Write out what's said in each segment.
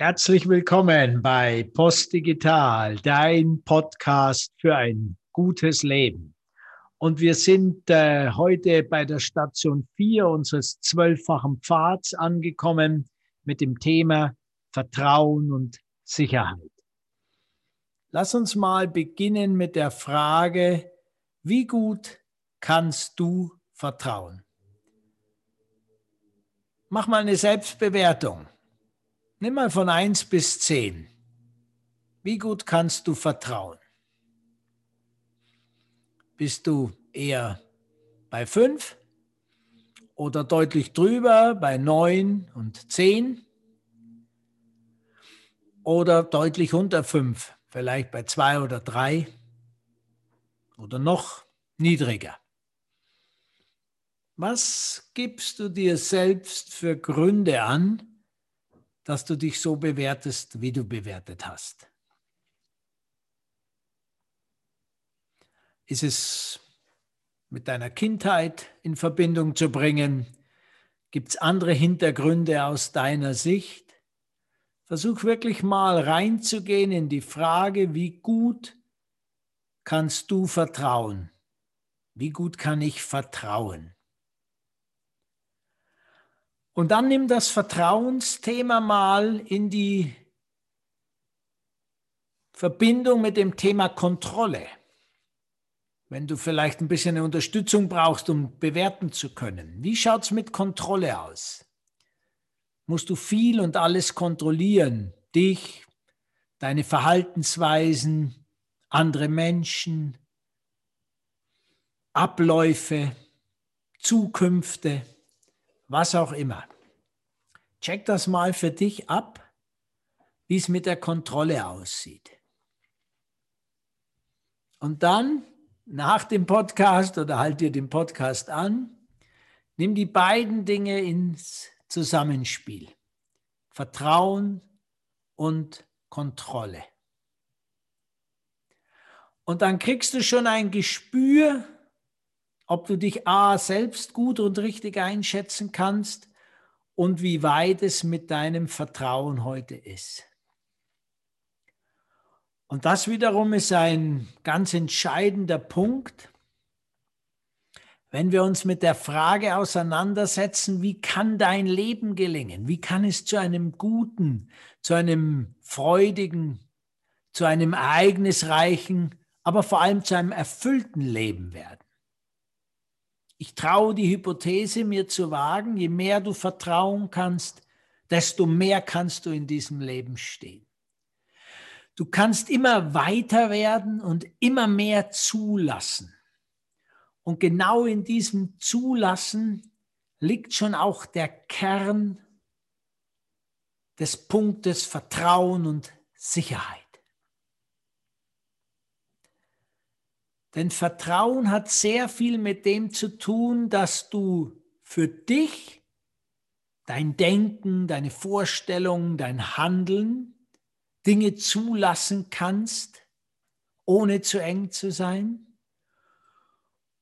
Herzlich willkommen bei Post Digital, dein Podcast für ein gutes Leben. Und wir sind äh, heute bei der Station 4 unseres zwölffachen Pfads angekommen mit dem Thema Vertrauen und Sicherheit. Lass uns mal beginnen mit der Frage, wie gut kannst du vertrauen? Mach mal eine Selbstbewertung. Nimm mal von 1 bis 10. Wie gut kannst du vertrauen? Bist du eher bei 5 oder deutlich drüber bei 9 und 10 oder deutlich unter 5, vielleicht bei 2 oder 3 oder noch niedriger? Was gibst du dir selbst für Gründe an, dass du dich so bewertest, wie du bewertet hast? Ist es mit deiner Kindheit in Verbindung zu bringen? Gibt es andere Hintergründe aus deiner Sicht? Versuch wirklich mal reinzugehen in die Frage, wie gut kannst du vertrauen? Wie gut kann ich vertrauen? Und dann nimm das Vertrauensthema mal in die Verbindung mit dem Thema Kontrolle. Wenn du vielleicht ein bisschen eine Unterstützung brauchst, um bewerten zu können. Wie schaut es mit Kontrolle aus? Musst du viel und alles kontrollieren? Dich, deine Verhaltensweisen, andere Menschen, Abläufe, Zukünfte was auch immer. Check das mal für dich ab, wie es mit der Kontrolle aussieht. Und dann nach dem Podcast oder halt dir den Podcast an, nimm die beiden Dinge ins Zusammenspiel. Vertrauen und Kontrolle. Und dann kriegst du schon ein Gespür, ob du dich A selbst gut und richtig einschätzen kannst und wie weit es mit deinem Vertrauen heute ist. Und das wiederum ist ein ganz entscheidender Punkt, wenn wir uns mit der Frage auseinandersetzen, wie kann dein Leben gelingen? Wie kann es zu einem guten, zu einem freudigen, zu einem ereignisreichen, aber vor allem zu einem erfüllten Leben werden? Ich traue die Hypothese mir zu wagen, je mehr du vertrauen kannst, desto mehr kannst du in diesem Leben stehen. Du kannst immer weiter werden und immer mehr zulassen. Und genau in diesem Zulassen liegt schon auch der Kern des Punktes Vertrauen und Sicherheit. Denn Vertrauen hat sehr viel mit dem zu tun, dass du für dich, dein Denken, deine Vorstellungen, dein Handeln, Dinge zulassen kannst, ohne zu eng zu sein.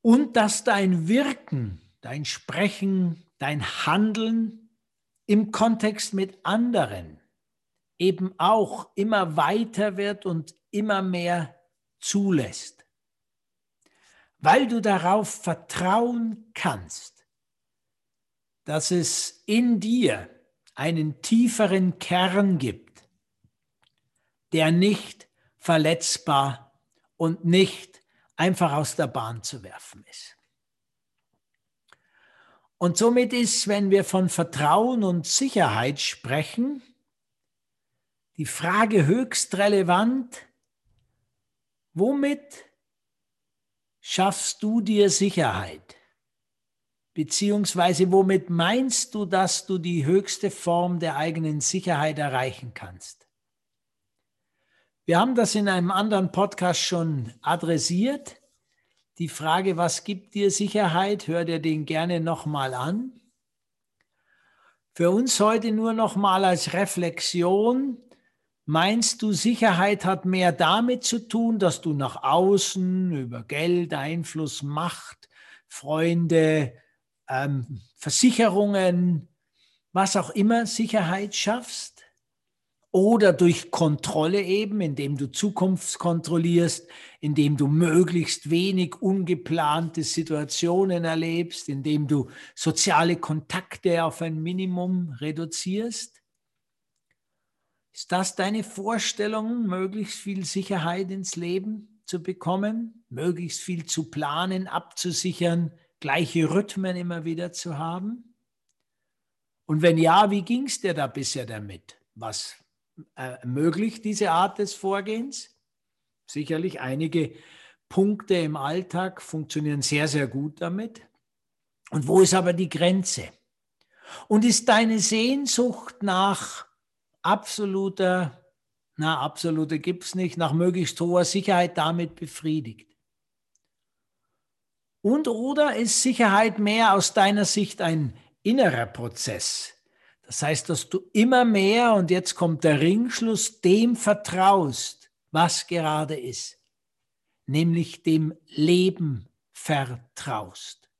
Und dass dein Wirken, dein Sprechen, dein Handeln im Kontext mit anderen eben auch immer weiter wird und immer mehr zulässt weil du darauf vertrauen kannst, dass es in dir einen tieferen Kern gibt, der nicht verletzbar und nicht einfach aus der Bahn zu werfen ist. Und somit ist, wenn wir von Vertrauen und Sicherheit sprechen, die Frage höchst relevant, womit schaffst du dir Sicherheit? Beziehungsweise womit meinst du, dass du die höchste Form der eigenen Sicherheit erreichen kannst? Wir haben das in einem anderen Podcast schon adressiert. Die Frage, was gibt dir Sicherheit? Hör dir den gerne nochmal an. Für uns heute nur nochmal als Reflexion, Meinst du, Sicherheit hat mehr damit zu tun, dass du nach außen über Geld, Einfluss, Macht, Freunde, ähm, Versicherungen, was auch immer Sicherheit schaffst? oder durch Kontrolle eben, indem du Zukunftskontrollierst, indem du möglichst wenig ungeplante Situationen erlebst, indem du soziale Kontakte auf ein Minimum reduzierst. Ist das deine Vorstellung, möglichst viel Sicherheit ins Leben zu bekommen, möglichst viel zu planen, abzusichern, gleiche Rhythmen immer wieder zu haben? Und wenn ja, wie ging es dir da bisher damit? Was ermöglicht äh, diese Art des Vorgehens? Sicherlich einige Punkte im Alltag funktionieren sehr, sehr gut damit. Und wo ist aber die Grenze? Und ist deine Sehnsucht nach absoluter, na, absolute gibt es nicht, nach möglichst hoher Sicherheit damit befriedigt? Und oder ist Sicherheit mehr aus deiner Sicht ein innerer Prozess, das heißt, dass du immer mehr, und jetzt kommt der Ringschluss, dem vertraust, was gerade ist, nämlich dem Leben vertraust,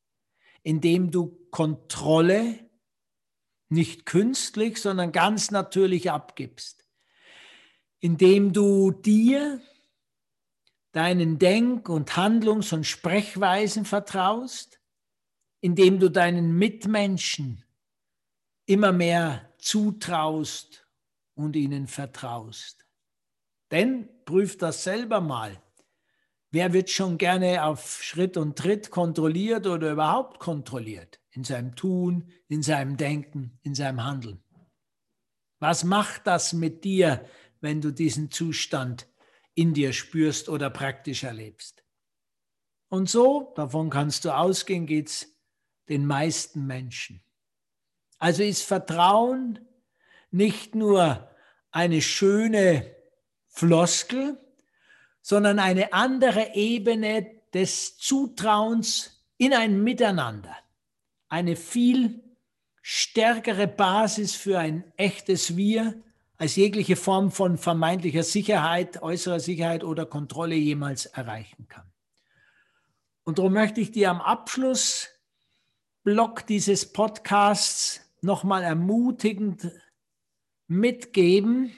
indem du Kontrolle nicht künstlich, sondern ganz natürlich abgibst, indem du dir deinen Denk- und Handlungs- und Sprechweisen vertraust, indem du deinen Mitmenschen immer mehr zutraust und ihnen vertraust. Denn prüf das selber mal. Wer wird schon gerne auf Schritt und Tritt kontrolliert oder überhaupt kontrolliert? In seinem Tun, in seinem Denken, in seinem Handeln. Was macht das mit dir, wenn du diesen Zustand in dir spürst oder praktisch erlebst? Und so, davon kannst du ausgehen, geht es den meisten Menschen. Also ist Vertrauen nicht nur eine schöne Floskel, sondern eine andere Ebene des Zutrauens in ein Miteinander. Eine viel stärkere Basis für ein echtes Wir, als jegliche Form von vermeintlicher Sicherheit, äußerer Sicherheit oder Kontrolle jemals erreichen kann. Und darum möchte ich dir am Abschlussblock dieses Podcasts nochmal ermutigend mitgeben,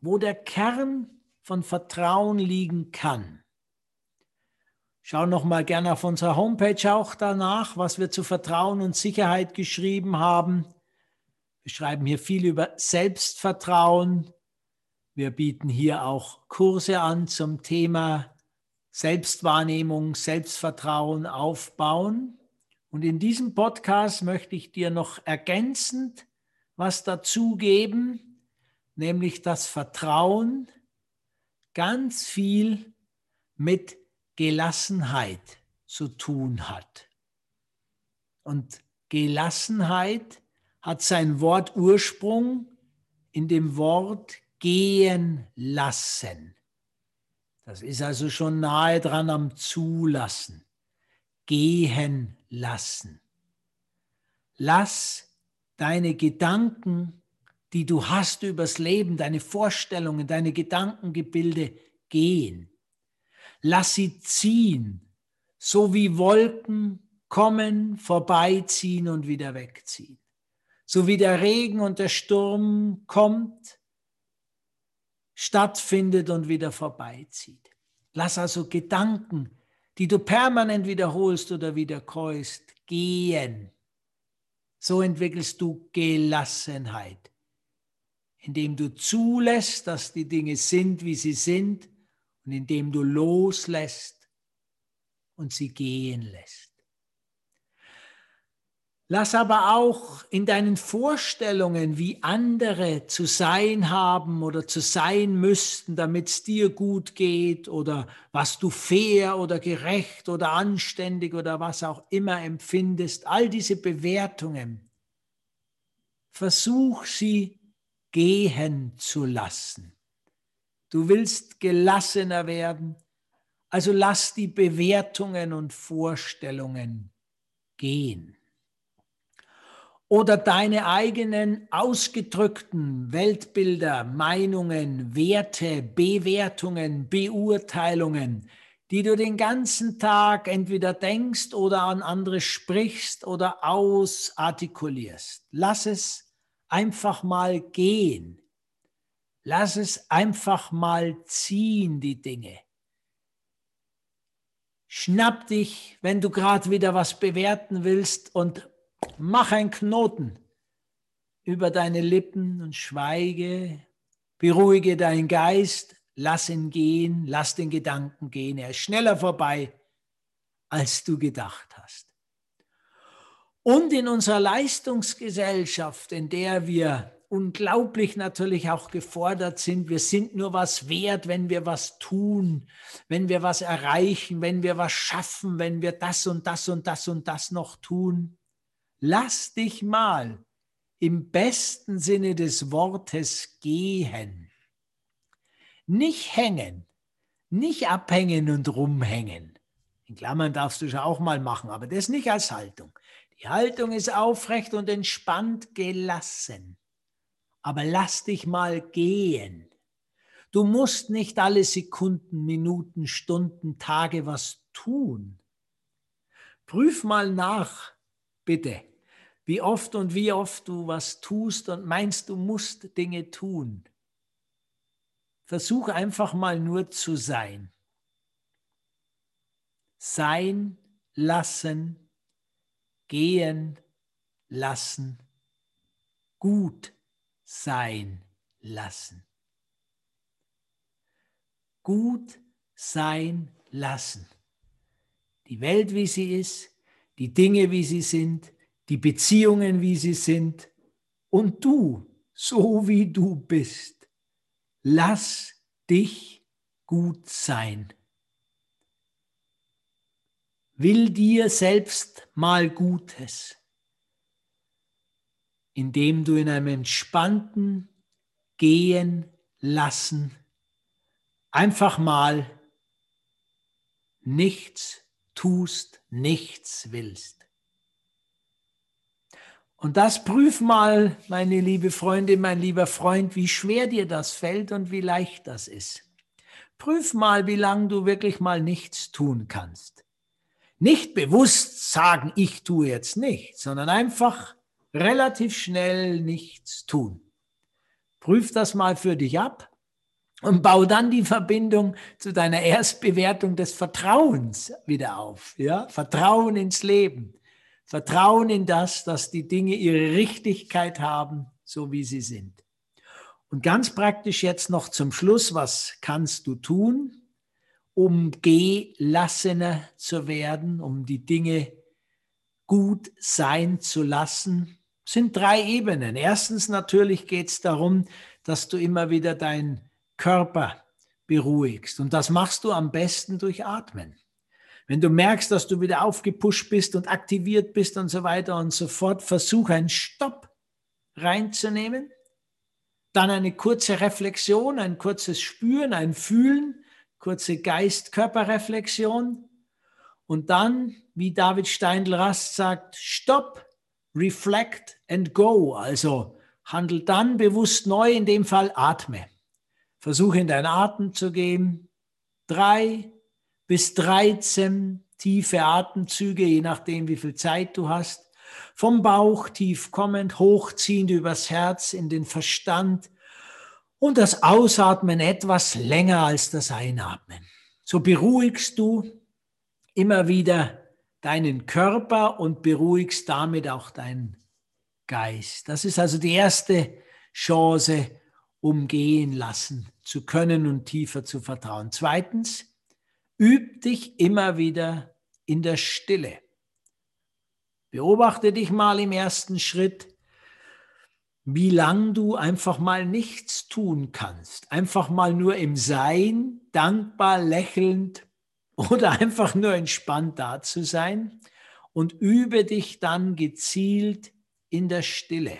wo der Kern von Vertrauen liegen kann. Schau noch mal gerne auf unserer Homepage auch danach, was wir zu Vertrauen und Sicherheit geschrieben haben. Wir schreiben hier viel über Selbstvertrauen. Wir bieten hier auch Kurse an zum Thema Selbstwahrnehmung, Selbstvertrauen aufbauen. Und in diesem Podcast möchte ich dir noch ergänzend was dazugeben, nämlich das Vertrauen ganz viel mit Gelassenheit zu tun hat. Und Gelassenheit hat seinen Wortursprung in dem Wort gehen lassen. Das ist also schon nahe dran am Zulassen. Gehen lassen. Lass deine Gedanken, die du hast übers Leben, deine Vorstellungen, deine Gedankengebilde gehen. Lass sie ziehen, so wie Wolken kommen, vorbeiziehen und wieder wegziehen. So wie der Regen und der Sturm kommt, stattfindet und wieder vorbeizieht. Lass also Gedanken die du permanent wiederholst oder wiederkäust, gehen. So entwickelst du Gelassenheit, indem du zulässt, dass die Dinge sind, wie sie sind, und indem du loslässt und sie gehen lässt. Lass aber auch in deinen Vorstellungen, wie andere zu sein haben oder zu sein müssten, damit es dir gut geht oder was du fair oder gerecht oder anständig oder was auch immer empfindest, all diese Bewertungen, versuch sie gehen zu lassen. Du willst gelassener werden, also lass die Bewertungen und Vorstellungen gehen oder deine eigenen ausgedrückten Weltbilder, Meinungen, Werte, Bewertungen, Beurteilungen, die du den ganzen Tag entweder denkst oder an andere sprichst oder ausartikulierst. Lass es einfach mal gehen. Lass es einfach mal ziehen, die Dinge. Schnapp dich, wenn du gerade wieder was bewerten willst und mach einen Knoten über deine Lippen und schweige, beruhige deinen Geist, lass ihn gehen, lass den Gedanken gehen. Er ist schneller vorbei, als du gedacht hast. Und in unserer Leistungsgesellschaft, in der wir unglaublich natürlich auch gefordert sind. Wir sind nur was wert, wenn wir was tun, wenn wir was erreichen, wenn wir was schaffen, wenn wir das und das und das und das noch tun. Lass dich mal im besten Sinne des Wortes gehen. Nicht hängen, nicht abhängen und rumhängen. In Klammern darfst du schon auch mal machen, aber das nicht als Haltung. Die Haltung ist aufrecht und entspannt gelassen aber lass dich mal gehen. Du musst nicht alle Sekunden, Minuten, Stunden, Tage was tun. Prüf mal nach, bitte, wie oft und wie oft du was tust und meinst, du musst Dinge tun. Versuch einfach mal nur zu sein. Sein lassen, gehen lassen, gut sein lassen. Gut sein lassen. Die Welt, wie sie ist, die Dinge, wie sie sind, die Beziehungen, wie sie sind und du, so wie du bist. Lass dich gut sein. Will dir selbst mal Gutes indem du in einem entspannten Gehen lassen einfach mal nichts tust, nichts willst. Und das prüf mal, meine liebe Freundin, mein lieber Freund, wie schwer dir das fällt und wie leicht das ist. Prüf mal, wie lange du wirklich mal nichts tun kannst. Nicht bewusst sagen, ich tue jetzt nichts, sondern einfach relativ schnell nichts tun. Prüf das mal für dich ab und bau dann die Verbindung zu deiner Erstbewertung des Vertrauens wieder auf. Ja? Vertrauen ins Leben. Vertrauen in das, dass die Dinge ihre Richtigkeit haben, so wie sie sind. Und ganz praktisch jetzt noch zum Schluss, was kannst du tun, um gelassener zu werden, um die Dinge gut sein zu lassen, sind drei Ebenen. Erstens natürlich geht es darum, dass du immer wieder deinen Körper beruhigst. Und das machst du am besten durch Atmen. Wenn du merkst, dass du wieder aufgepusht bist und aktiviert bist und so weiter und so fort, versuch einen Stopp reinzunehmen. Dann eine kurze Reflexion, ein kurzes Spüren, ein Fühlen, kurze Geist-Körper-Reflexion. Und dann, wie David Steindl-Rast sagt, Stopp, reflect and go. Also handel dann bewusst neu, in dem Fall atme. Versuche in deinen Atem zu gehen. Drei bis 13 tiefe Atemzüge, je nachdem, wie viel Zeit du hast. Vom Bauch tief kommend, hochziehend übers Herz in den Verstand und das Ausatmen etwas länger als das Einatmen. So beruhigst du immer wieder deinen Körper und beruhigst damit auch deinen Geist. Das ist also die erste Chance, um gehen lassen zu können und tiefer zu vertrauen. Zweitens, üb dich immer wieder in der Stille. Beobachte dich mal im ersten Schritt, wie lang du einfach mal nichts tun kannst. Einfach mal nur im Sein, dankbar, lächelnd oder einfach nur entspannt da zu sein und übe dich dann gezielt in der Stille.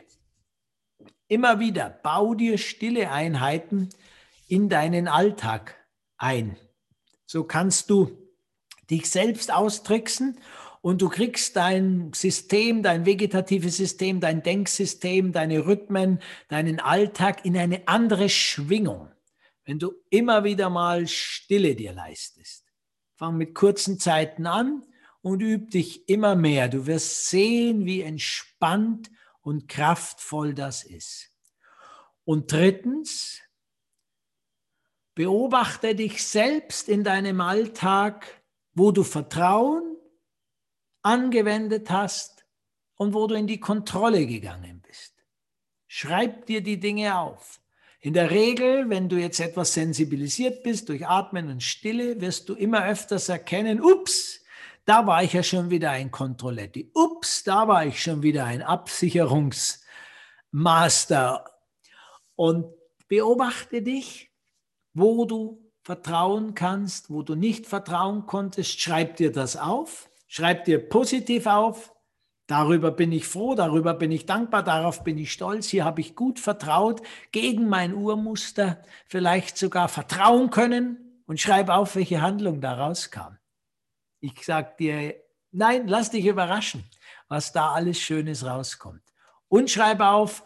Immer wieder bau dir stille Einheiten in deinen Alltag ein. So kannst du dich selbst austricksen und du kriegst dein System, dein vegetatives System, dein Denksystem, deine Rhythmen, deinen Alltag in eine andere Schwingung, wenn du immer wieder mal Stille dir leistest. Fang mit kurzen Zeiten an und üb dich immer mehr. Du wirst sehen, wie entspannt und kraftvoll das ist. Und drittens, Beobachte dich selbst in deinem Alltag, wo du Vertrauen angewendet hast und wo du in die Kontrolle gegangen bist. Schreib dir die Dinge auf. In der Regel, wenn du jetzt etwas sensibilisiert bist durch Atmen und Stille, wirst du immer öfters erkennen, ups, da war ich ja schon wieder ein Kontrolletti. Ups, da war ich schon wieder ein Absicherungsmaster. Und beobachte dich, wo du vertrauen kannst, wo du nicht vertrauen konntest. Schreib dir das auf. Schreib dir positiv auf. Darüber bin ich froh, darüber bin ich dankbar, darauf bin ich stolz. Hier habe ich gut vertraut, gegen mein Urmuster vielleicht sogar vertrauen können und schreib auf, welche Handlung daraus kam. Ich sage dir, nein, lass dich überraschen, was da alles Schönes rauskommt. Und schreib auf,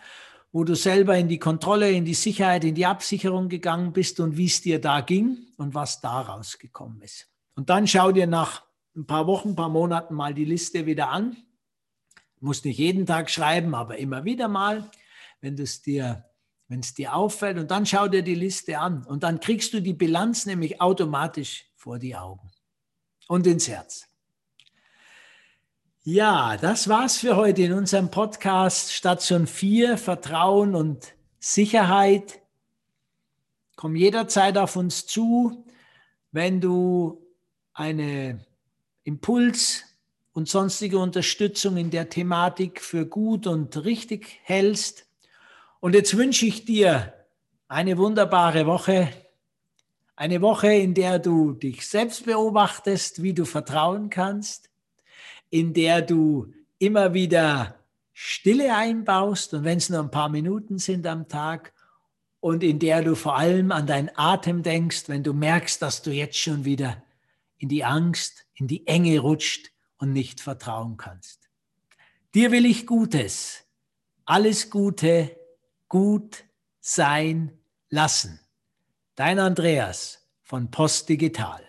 wo du selber in die Kontrolle, in die Sicherheit, in die Absicherung gegangen bist und wie es dir da ging und was da rausgekommen ist. Und dann schau dir nach ein paar Wochen, ein paar Monaten mal die Liste wieder an musst nicht jeden Tag schreiben, aber immer wieder mal, wenn es dir, dir auffällt. Und dann schau dir die Liste an. Und dann kriegst du die Bilanz nämlich automatisch vor die Augen und ins Herz. Ja, das war's für heute in unserem Podcast Station 4, Vertrauen und Sicherheit. Komm jederzeit auf uns zu, wenn du einen Impuls und sonstige Unterstützung in der Thematik für gut und richtig hältst. Und jetzt wünsche ich dir eine wunderbare Woche, eine Woche, in der du dich selbst beobachtest, wie du vertrauen kannst, in der du immer wieder Stille einbaust und wenn es nur ein paar Minuten sind am Tag und in der du vor allem an deinen Atem denkst, wenn du merkst, dass du jetzt schon wieder in die Angst, in die Enge rutscht, und nicht vertrauen kannst. Dir will ich Gutes, alles Gute, gut sein lassen. Dein Andreas von Post Digital.